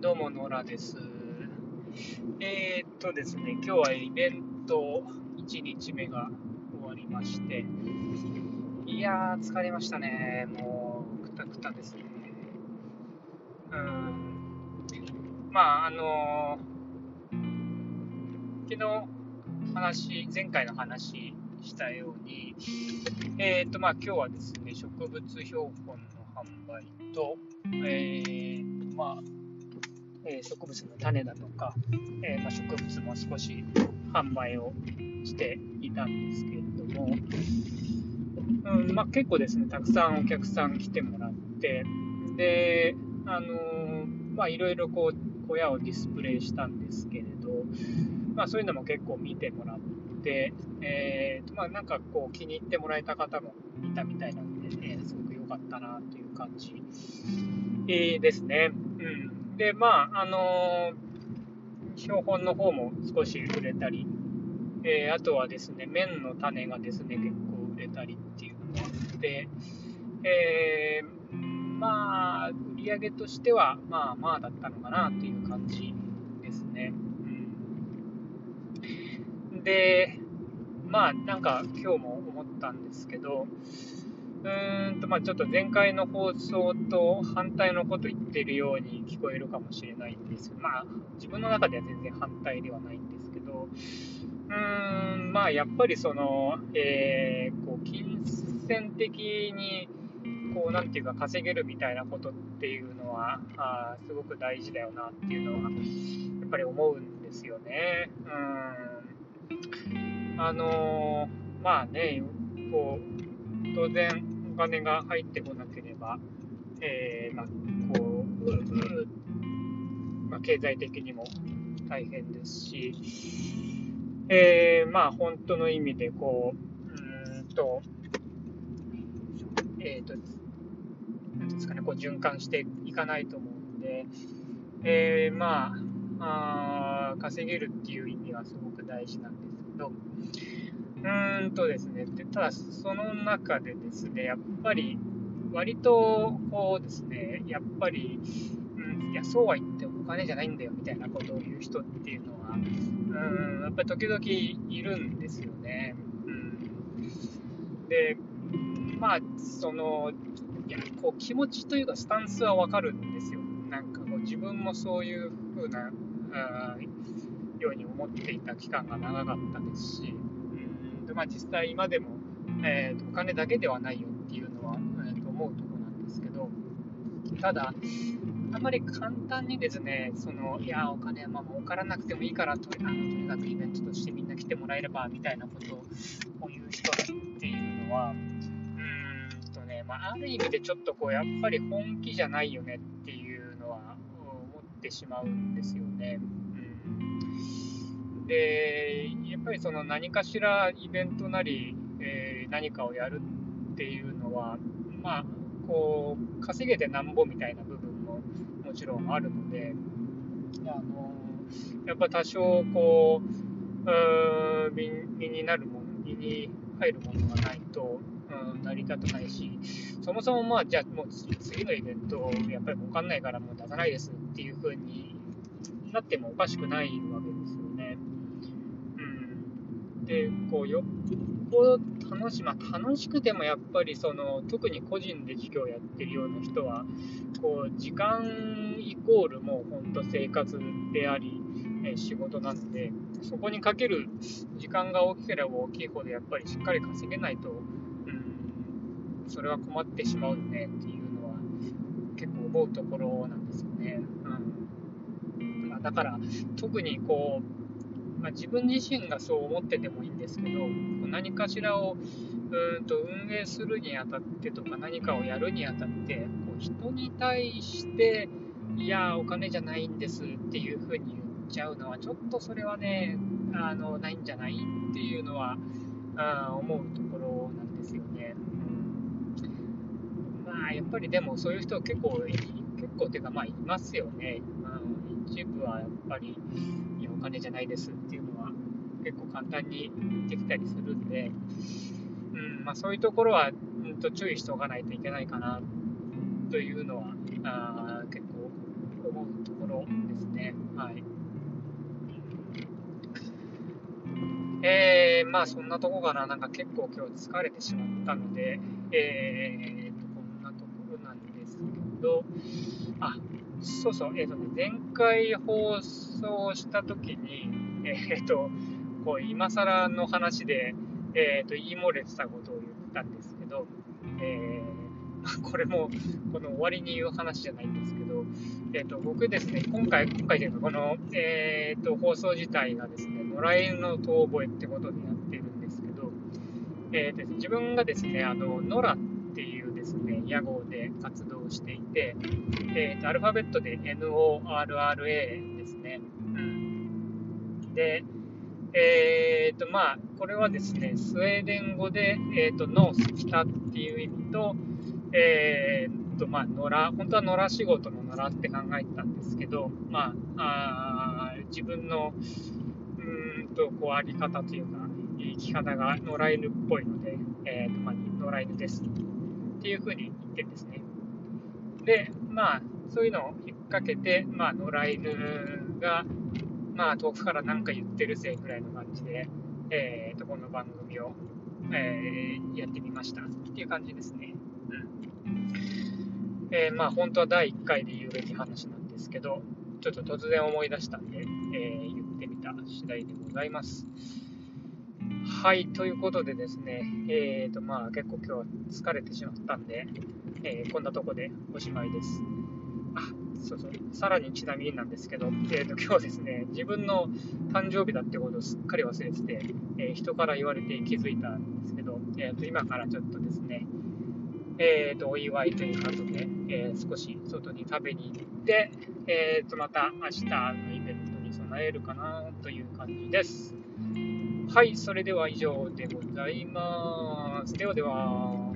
どうも、ノラです。えー、っとですね、今日はイベント1日目が終わりまして、いやー、疲れましたね。もう、くたくたですね。うん。まあ、あのー、昨日話、前回の話したように、えー、っと、まあ、今日はですね、植物標本の販売と、えー、まあ、え植物の種だとか、えまあ、植物も少し販売をしていたんですけれども、うんまあ、結構ですね、たくさんお客さん来てもらって、で、あの、まあ、いろいろこう、小屋をディスプレイしたんですけれど、まあ、そういうのも結構見てもらって、えーまあ、なんかこう気に入ってもらえた方もいたみたいなので、えー、すごく良かったなという感じ、えー、ですね。うんで、まあ、あのー、標本の方も少し売れたり、えー、あとはですね、麺の種がですね、結構売れたりっていうのがあって、えー、まあ、売り上げとしては、まあまあだったのかなっていう感じですね。うん、で、まあ、なんか今日も思ったんですけど、うーんと、まあ、ちょっと前回の放送と反対のこと言ってるように聞こえるかもしれないんですまあ、自分の中では全然反対ではないんですけど、うーん、まあ、やっぱりその、えー、こう、金銭的に、こう、なんていうか、稼げるみたいなことっていうのは、あすごく大事だよなっていうのは、やっぱり思うんですよね。うん。あのー、まあね、こう、当然お金が入ってこなければ、えー、まあ、こう、まあ、経済的にも大変ですし、えー、まあ、本当の意味で、こう、うんと、えっ、ー、と、なんですかね、こう循環していかないと思うんで、えー、まああ、稼げるっていう意味はすごく大事なんですけど、うんとですね、でただその中でですね、やっぱり割とこうですね、やっぱり、うん、いや、そうは言ってお金じゃないんだよみたいなことを言う人っていうのは、うん、やっぱり時々いるんですよね。うん、で、まあ、その、いや、こう気持ちというかスタンスはわかるんですよ。なんかこう自分もそういう風な、あように思っていた期間が長かったですし、まあ、実際今でも、えーと、お金だけではないよっていうのは、えーと思うところなんですけど、ただ、あんまり簡単にですね、そのいや、お金はまあ儲からなくてもいいからとあの、とにかくイベントとしてみんな来てもらえればみたいなことを言う人っていうのは、うんとね、まあ、ある意味でちょっとこう、やっぱり本気じゃないよねっていうのは思ってしまうんですよね。で、やっぱりその何かしらイベントなり、えー、何かをやるっていうのは、まあ、こう、稼げてなんぼみたいな部分ももちろんあるので、あのやっぱ多少こう、う身身になるもの、身に入るものがないと、うん、成り立たないし、そもそもまあ、じゃあもう次のイベント、やっぱり儲かんないからもう出さないですっていう風になってもおかしくないわけですよね。でこうよっぽど楽し,、まあ、楽しくてもやっぱりその特に個人で授業やってるような人はこう時間イコールもう本当生活であり、え仕事なのでそこにかける時間が大きければ大きいほどやっぱりしっかり稼げないと、うん、それは困ってしまうねっていうのは結構思うところなんですよね。うんまあ、だから特にこうまあ、自分自身がそう思っててもいいんですけど、何かしらをうんと運営するにあたってとか、何かをやるにあたって、こう人に対して、いや、お金じゃないんですっていうふうに言っちゃうのは、ちょっとそれはね、あのないんじゃないっていうのはあ思うところなんですよね。うん、まあ、やっぱりでもそういう人結構、結構っていうか、まあ、いますよね。うん、一部はやっぱり、お金じゃないですっていうのは結構簡単にできたりするんで、うんまあ、そういうところは、うん、と注意しておかないといけないかなというのはあ結構思うところですね。はい。えー、まあそんなとこかな。なんか結構今日疲れてしまったので、えーと、こんなところなんですけど、あ、そうそう、えっ、ー、とね、前回放送したときに、えっ、ー、と、こう、今更の話で、えっ、ー、と、言い漏れてたことを言ったんですけど、えー、これも、この終わりに言う話じゃないんですけど、えっ、と、僕ですね、今回、今回というか、この、えっ、と、放送自体がですね、野良犬の遠吠えってことでやってるんですけど、えーと、自分がですね、あの、野良ってていうですね、屋号で活動していて、えーと、アルファベットで NORRA ですね。で、えーと、まあ、これはですね、スウェーデン語で、えーと、ノース、北っていう意味と、えーと、まあ、野良、本当は野良仕事の野良って考えたんですけど、まあ、あ自分の、うんと、こう、あり方というか、生き方が野良犬っぽいので、えーと、まあ、野良犬です。っていうふうに言ってですね。で、まあ、そういうのを引っ掛けて、まあ、野良犬が、まあ、遠くから何か言ってるぜぐらいの感じで、えーと、この番組を、えー、やってみましたっていう感じですね。うん。えー、まあ、本当は第1回で言うべき話なんですけど、ちょっと突然思い出したんで、えー、言ってみた次第でございます。はい、ということでですね、えーとまあ、結構今日は疲れてしまったんで、えー、こんなとこでおしまいです。あ、そうそう、さらにちなみになんですけど、えーと、今日ですね、自分の誕生日だってことをすっかり忘れてて、えー、人から言われて気づいたんですけど、えーと、今からちょっとですね、えーと、お祝いということで、えー、少し外に食べに行って、えー、とまた明日のイベントに備えるかなという感じです。はい、それでは以上でございます。ではでは。